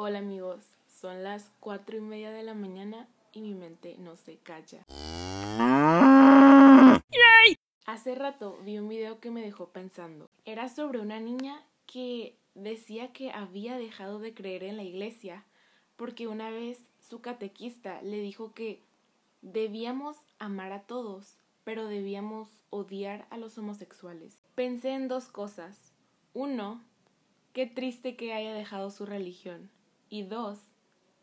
Hola amigos, son las cuatro y media de la mañana y mi mente no se calla. Hace rato vi un video que me dejó pensando. Era sobre una niña que decía que había dejado de creer en la iglesia porque una vez su catequista le dijo que debíamos amar a todos, pero debíamos odiar a los homosexuales. Pensé en dos cosas. Uno, qué triste que haya dejado su religión. Y dos,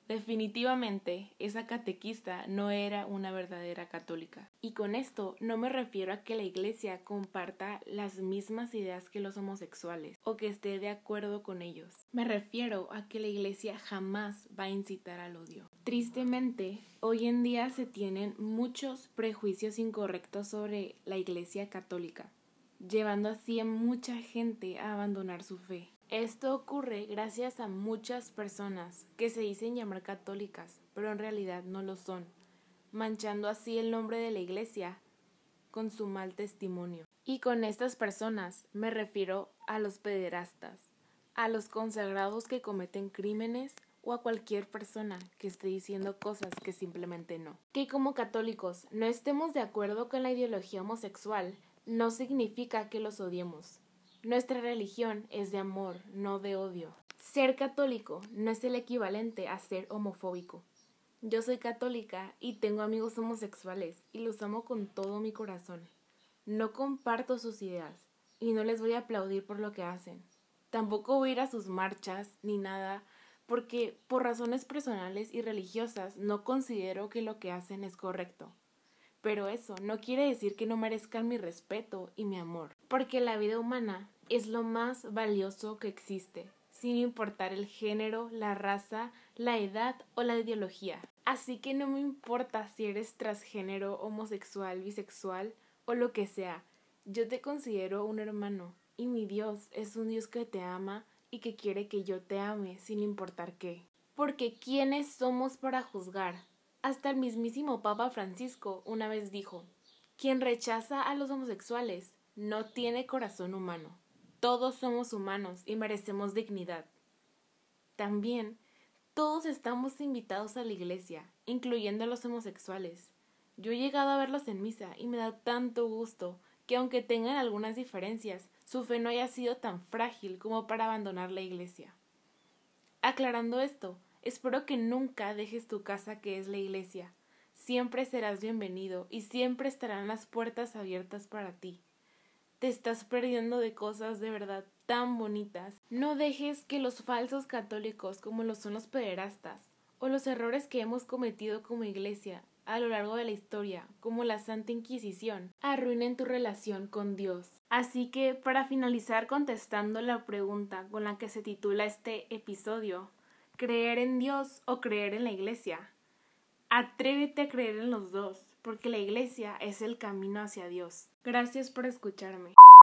definitivamente esa catequista no era una verdadera católica. Y con esto no me refiero a que la iglesia comparta las mismas ideas que los homosexuales o que esté de acuerdo con ellos. Me refiero a que la iglesia jamás va a incitar al odio. Tristemente, hoy en día se tienen muchos prejuicios incorrectos sobre la iglesia católica, llevando así a mucha gente a abandonar su fe. Esto ocurre gracias a muchas personas que se dicen llamar católicas, pero en realidad no lo son, manchando así el nombre de la Iglesia con su mal testimonio. Y con estas personas me refiero a los pederastas, a los consagrados que cometen crímenes o a cualquier persona que esté diciendo cosas que simplemente no. Que como católicos no estemos de acuerdo con la ideología homosexual no significa que los odiemos nuestra religión es de amor, no de odio. Ser católico no es el equivalente a ser homofóbico. Yo soy católica y tengo amigos homosexuales y los amo con todo mi corazón. No comparto sus ideas y no les voy a aplaudir por lo que hacen. Tampoco voy a ir a sus marchas ni nada porque por razones personales y religiosas no considero que lo que hacen es correcto. Pero eso no quiere decir que no merezcan mi respeto y mi amor, porque la vida humana es lo más valioso que existe, sin importar el género, la raza, la edad o la ideología. Así que no me importa si eres transgénero, homosexual, bisexual o lo que sea. Yo te considero un hermano y mi Dios es un Dios que te ama y que quiere que yo te ame sin importar qué. Porque ¿quiénes somos para juzgar? Hasta el mismísimo Papa Francisco una vez dijo, quien rechaza a los homosexuales no tiene corazón humano. Todos somos humanos y merecemos dignidad. También, todos estamos invitados a la iglesia, incluyendo a los homosexuales. Yo he llegado a verlos en misa y me da tanto gusto que aunque tengan algunas diferencias, su fe no haya sido tan frágil como para abandonar la iglesia. Aclarando esto, espero que nunca dejes tu casa que es la iglesia. Siempre serás bienvenido y siempre estarán las puertas abiertas para ti te estás perdiendo de cosas de verdad tan bonitas. No dejes que los falsos católicos, como lo son los pederastas, o los errores que hemos cometido como iglesia a lo largo de la historia, como la Santa Inquisición, arruinen tu relación con Dios. Así que, para finalizar contestando la pregunta con la que se titula este episodio, ¿creer en Dios o creer en la iglesia? Atrévete a creer en los dos porque la iglesia es el camino hacia Dios. Gracias por escucharme.